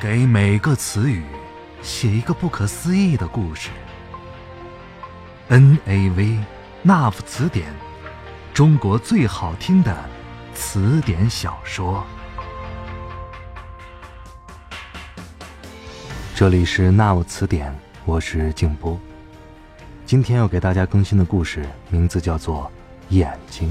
给每个词语写一个不可思议的故事。N A V 那夫词典，中国最好听的词典小说。这里是那夫词典，我是静波。今天要给大家更新的故事名字叫做《眼睛》。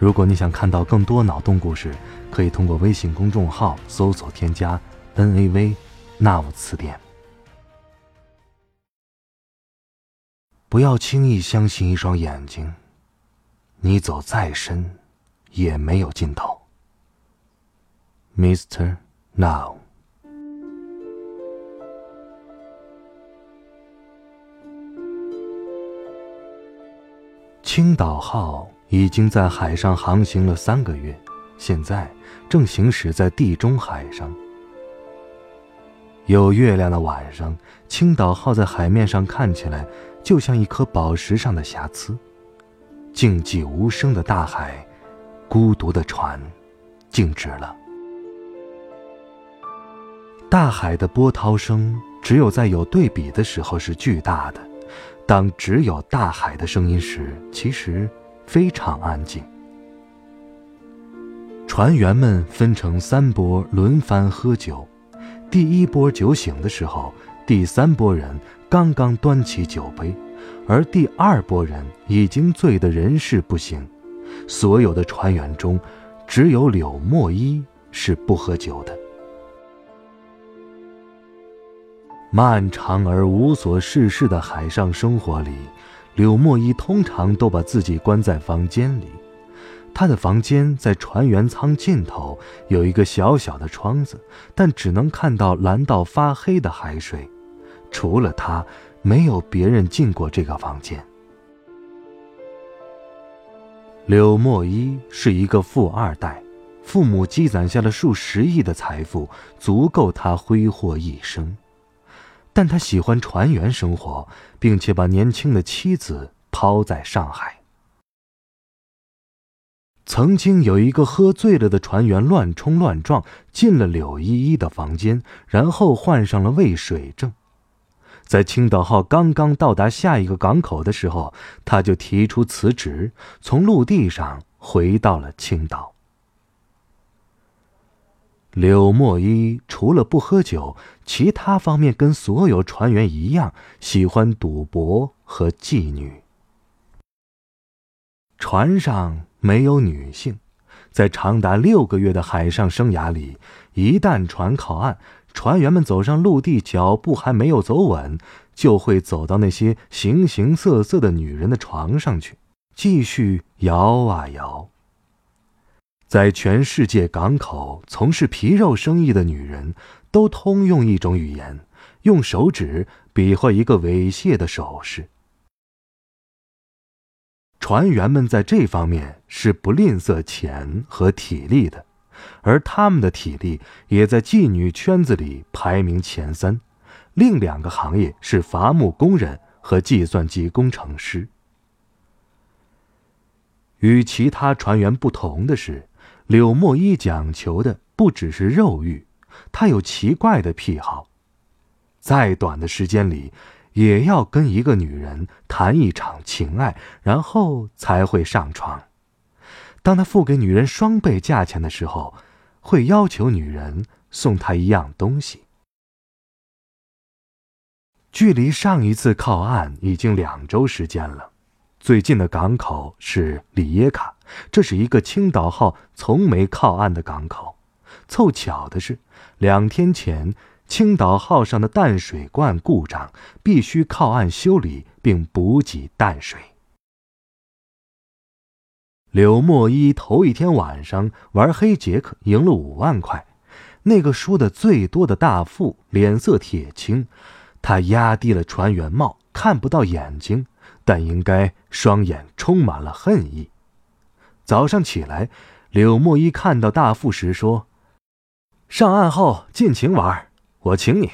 如果你想看到更多脑洞故事，可以通过微信公众号搜索添加 “n a v”，那我词典。不要轻易相信一双眼睛，你走再深，也没有尽头。Mr. Now，青岛号。已经在海上航行了三个月，现在正行驶在地中海上。有月亮的晚上，青岛号在海面上看起来就像一颗宝石上的瑕疵。静寂无声的大海，孤独的船，静止了。大海的波涛声，只有在有对比的时候是巨大的；当只有大海的声音时，其实。非常安静。船员们分成三波轮番喝酒，第一波酒醒的时候，第三波人刚刚端起酒杯，而第二波人已经醉得人事不省。所有的船员中，只有柳墨一是不喝酒的。漫长而无所事事的海上生活里。柳墨一通常都把自己关在房间里，他的房间在船员舱尽头有一个小小的窗子，但只能看到蓝到发黑的海水。除了他，没有别人进过这个房间。柳墨一是一个富二代，父母积攒下了数十亿的财富，足够他挥霍一生。但他喜欢船员生活，并且把年轻的妻子抛在上海。曾经有一个喝醉了的船员乱冲乱撞进了柳依依的房间，然后患上了胃水症。在青岛号刚刚到达下一个港口的时候，他就提出辞职，从陆地上回到了青岛。柳墨一除了不喝酒，其他方面跟所有船员一样，喜欢赌博和妓女。船上没有女性，在长达六个月的海上生涯里，一旦船靠岸，船员们走上陆地，脚步还没有走稳，就会走到那些形形色色的女人的床上去，继续摇啊摇。在全世界港口从事皮肉生意的女人，都通用一种语言，用手指比划一个猥亵的手势。船员们在这方面是不吝啬钱和体力的，而他们的体力也在妓女圈子里排名前三。另两个行业是伐木工人和计算机工程师。与其他船员不同的是。柳墨一讲求的不只是肉欲，他有奇怪的癖好，再短的时间里，也要跟一个女人谈一场情爱，然后才会上床。当他付给女人双倍价钱的时候，会要求女人送他一样东西。距离上一次靠岸已经两周时间了。最近的港口是里耶卡，这是一个青岛号从没靠岸的港口。凑巧的是，两天前青岛号上的淡水罐故障，必须靠岸修理并补给淡水。柳墨一头一天晚上玩黑杰克，赢了五万块。那个输的最多的大副脸色铁青，他压低了船员帽，看不到眼睛。但应该双眼充满了恨意。早上起来，柳墨一看到大副时说：“上岸后尽情玩，我请你。”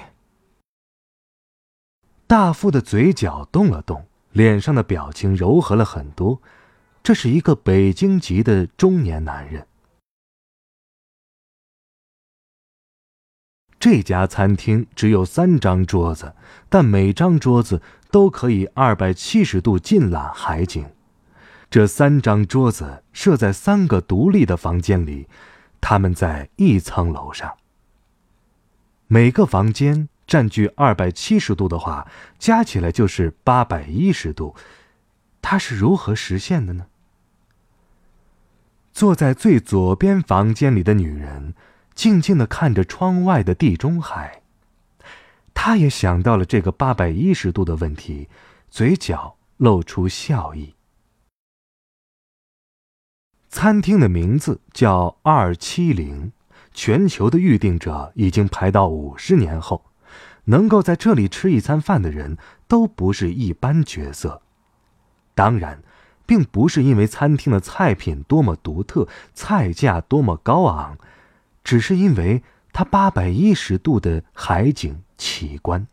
大副的嘴角动了动，脸上的表情柔和了很多。这是一个北京籍的中年男人。这家餐厅只有三张桌子，但每张桌子都可以二百七十度尽览海景。这三张桌子设在三个独立的房间里，他们在一层楼上。每个房间占据二百七十度的话，加起来就是八百一十度。它是如何实现的呢？坐在最左边房间里的女人，静静的看着窗外的地中海。她也想到了这个八百一十度的问题，嘴角露出笑意。餐厅的名字叫二七零，全球的预订者已经排到五十年后。能够在这里吃一餐饭的人都不是一般角色。当然，并不是因为餐厅的菜品多么独特，菜价多么高昂，只是因为它八百一十度的海景奇观。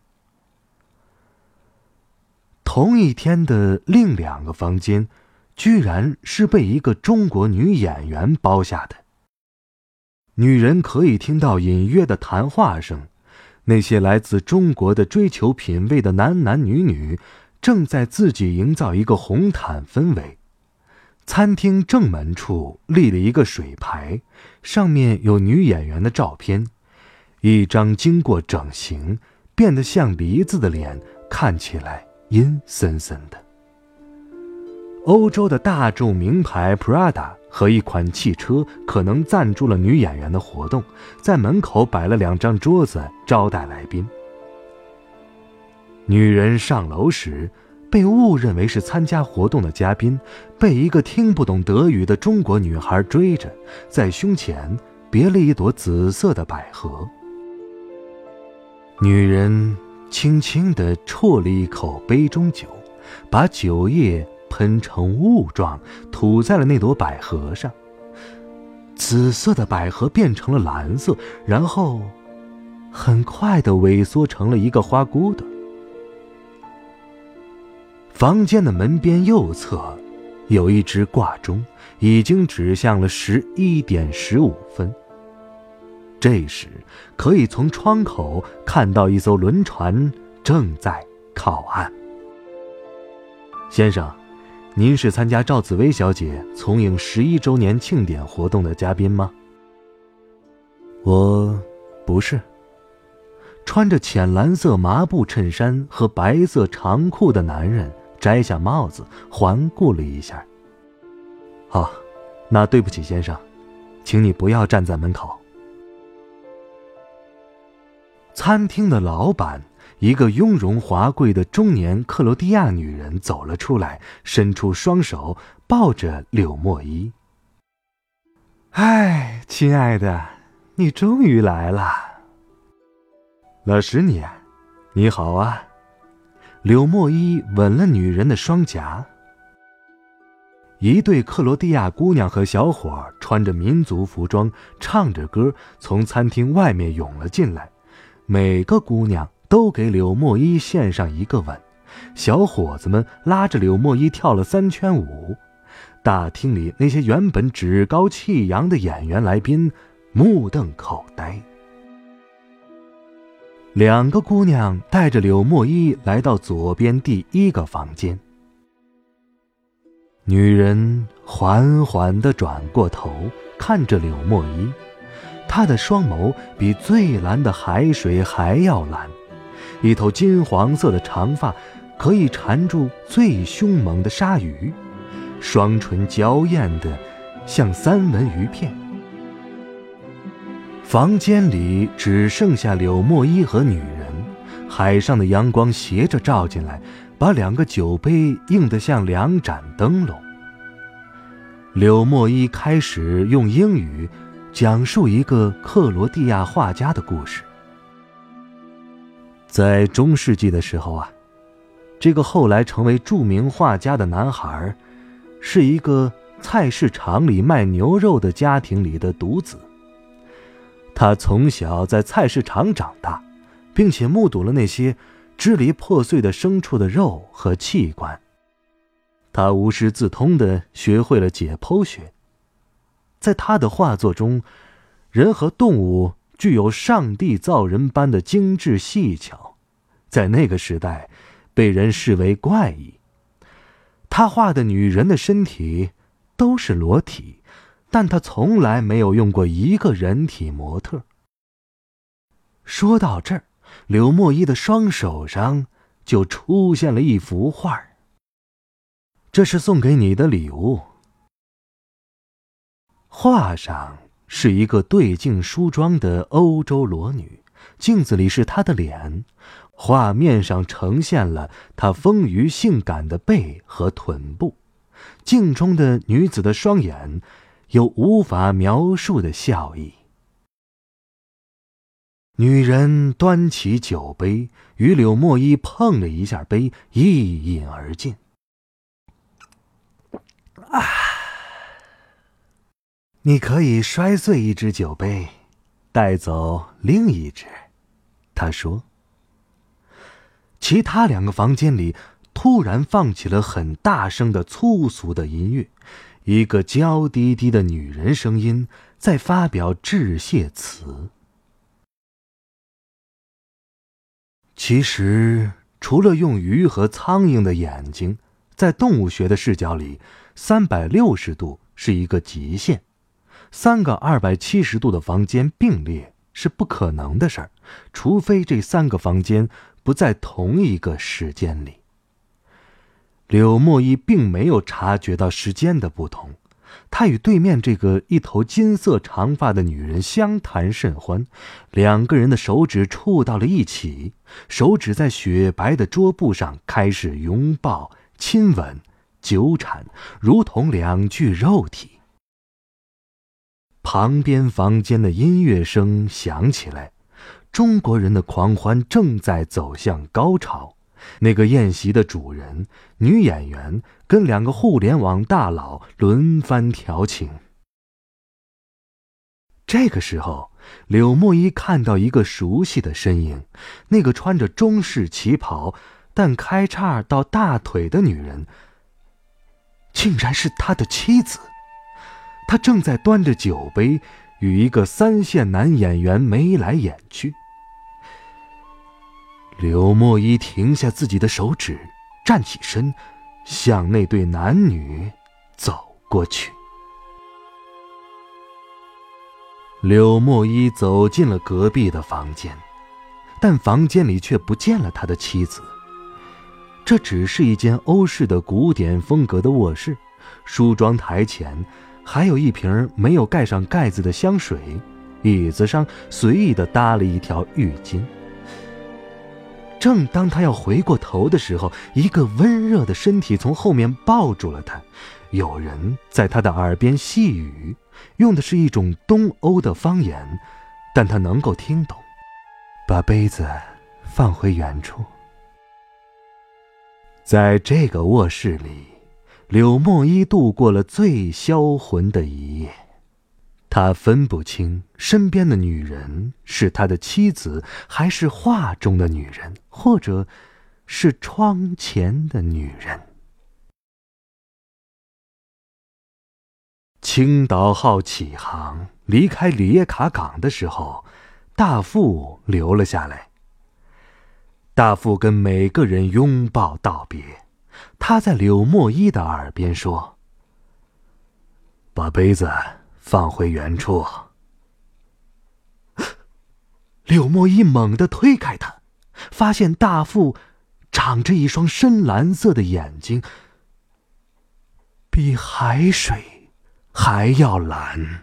同一天的另两个房间，居然是被一个中国女演员包下的。女人可以听到隐约的谈话声，那些来自中国的追求品味的男男女女。正在自己营造一个红毯氛围。餐厅正门处立了一个水牌，上面有女演员的照片，一张经过整形变得像梨子的脸，看起来阴森森的。欧洲的大众名牌 Prada 和一款汽车可能赞助了女演员的活动，在门口摆了两张桌子招待来宾。女人上楼时，被误认为是参加活动的嘉宾，被一个听不懂德语的中国女孩追着，在胸前别了一朵紫色的百合。女人轻轻地啜了一口杯中酒，把酒液喷成雾状，吐在了那朵百合上。紫色的百合变成了蓝色，然后很快地萎缩成了一个花骨朵。房间的门边右侧，有一只挂钟，已经指向了十一点十五分。这时，可以从窗口看到一艘轮船正在靠岸。先生，您是参加赵紫薇小姐从影十一周年庆典活动的嘉宾吗？我，不是。穿着浅蓝色麻布衬衫和白色长裤的男人。摘下帽子，环顾了一下。好，那对不起，先生，请你不要站在门口。餐厅的老板，一个雍容华贵的中年克罗地亚女人走了出来，伸出双手抱着柳墨依。哎，亲爱的，你终于来了。老十年，你好啊。柳墨依吻了女人的双颊。一对克罗地亚姑娘和小伙穿着民族服装，唱着歌，从餐厅外面涌了进来。每个姑娘都给柳墨依献上一个吻。小伙子们拉着柳墨依跳了三圈舞。大厅里那些原本趾高气扬的演员来宾，目瞪口呆。两个姑娘带着柳墨依来到左边第一个房间。女人缓缓地转过头，看着柳墨依，她的双眸比最蓝的海水还要蓝，一头金黄色的长发可以缠住最凶猛的鲨鱼，双唇娇艳的像三文鱼片。房间里只剩下柳墨依和女人，海上的阳光斜着照进来，把两个酒杯映得像两盏灯笼。柳墨依开始用英语讲述一个克罗地亚画家的故事。在中世纪的时候啊，这个后来成为著名画家的男孩，是一个菜市场里卖牛肉的家庭里的独子。他从小在菜市场长大，并且目睹了那些支离破碎的牲畜的肉和器官。他无师自通的学会了解剖学。在他的画作中，人和动物具有上帝造人般的精致细巧，在那个时代，被人视为怪异。他画的女人的身体都是裸体，但他从来没有用过一个人体模特。说到这儿，柳墨一的双手上就出现了一幅画这是送给你的礼物。画上是一个对镜梳妆的欧洲裸女，镜子里是她的脸，画面上呈现了她丰腴性感的背和臀部，镜中的女子的双眼有无法描述的笑意。女人端起酒杯，与柳墨依碰了一下杯，一饮而尽。啊！你可以摔碎一只酒杯，带走另一只。他说。其他两个房间里突然放起了很大声的粗俗的音乐，一个娇滴滴的女人声音在发表致谢词。其实，除了用鱼和苍蝇的眼睛，在动物学的视角里，三百六十度是一个极限。三个二百七十度的房间并列是不可能的事儿，除非这三个房间不在同一个时间里。柳墨一并没有察觉到时间的不同。他与对面这个一头金色长发的女人相谈甚欢，两个人的手指触到了一起，手指在雪白的桌布上开始拥抱、亲吻、纠缠，如同两具肉体。旁边房间的音乐声响起来，中国人的狂欢正在走向高潮。那个宴席的主人，女演员跟两个互联网大佬轮番调情。这个时候，柳墨一看到一个熟悉的身影，那个穿着中式旗袍但开叉到大腿的女人，竟然是他的妻子。他正在端着酒杯，与一个三线男演员眉来眼去。柳墨一停下自己的手指，站起身，向那对男女走过去。柳墨一走进了隔壁的房间，但房间里却不见了他的妻子。这只是一间欧式的古典风格的卧室，梳妆台前还有一瓶没有盖上盖子的香水，椅子上随意的搭了一条浴巾。正当他要回过头的时候，一个温热的身体从后面抱住了他，有人在他的耳边细语，用的是一种东欧的方言，但他能够听懂。把杯子放回原处。在这个卧室里，柳墨一度过了最销魂的一夜。他分不清身边的女人是他的妻子，还是画中的女人，或者是窗前的女人。青岛号起航离开里耶卡港的时候，大副留了下来。大副跟每个人拥抱道别，他在柳墨一的耳边说：“把杯子。”放回原处。柳墨一猛地推开他，发现大副长着一双深蓝色的眼睛，比海水还要蓝。